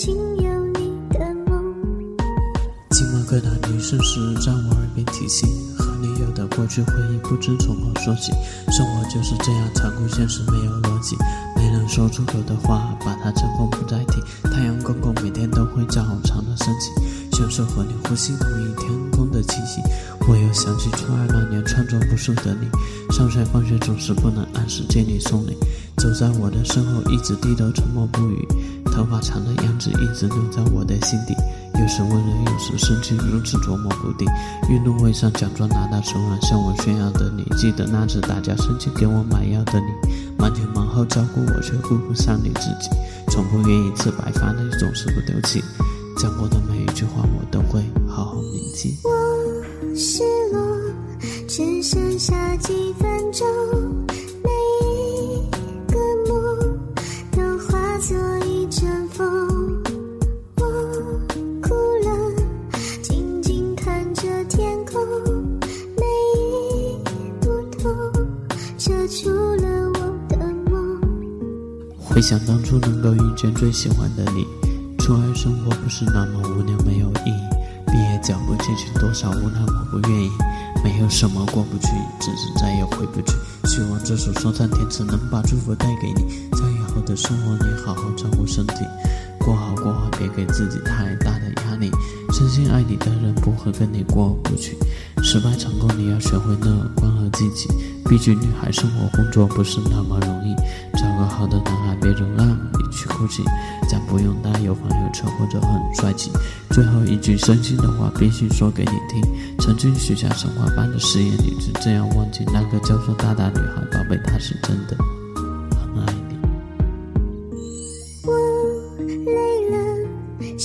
想做个曾经有你的梦。寂寞各大女生时在我耳边提醒，和你有的过去回忆不知从何说起。生活就是这样残酷，现实没有逻辑，没能说出口的话，把它尘封不再提。太阳公公每天都会照常的升起，享受和你呼吸同一天风的气息。我又想起初二那年穿着无数的你，上学放学总是不能按时接你送你，走在我的身后一直低头沉默不语，头发长的样子一直留在我的心底。有时温柔，有时生气，如此琢磨不定。运动会上假装拿到手软向我炫耀的你，记得那次大家生气给我买药的你，忙前忙后照顾我却顾不上你自己，从不愿意吃白饭的你总是不丢弃，讲过的每一句话我都会好好铭记。我失落，只剩下几分钟，每一个梦都化作一阵风。我哭了，静静看着天空，每一步都遮住了我的梦。回想当初能够遇见最喜欢的你，初二生活不是那么无聊没有意义，毕业脚步接近多少无奈我不愿意，没有什么过不去，只是再也回不去。希望这首说唱填词能把祝福带给你，在以后的生活里好好照顾身体，过好过好，别给自己太大的压力。真心爱你的人不会跟你过不去，失败成功你要学会乐观和积极。毕竟女孩生活工作不是那么容易，说好的男孩别总让你去哭泣咱不用担忧朋友车或者很帅气最后一句伤心的话必须说给你听曾经许下神话般的誓言你就这样忘记那个叫做大大女孩宝贝他是真的很爱你我累了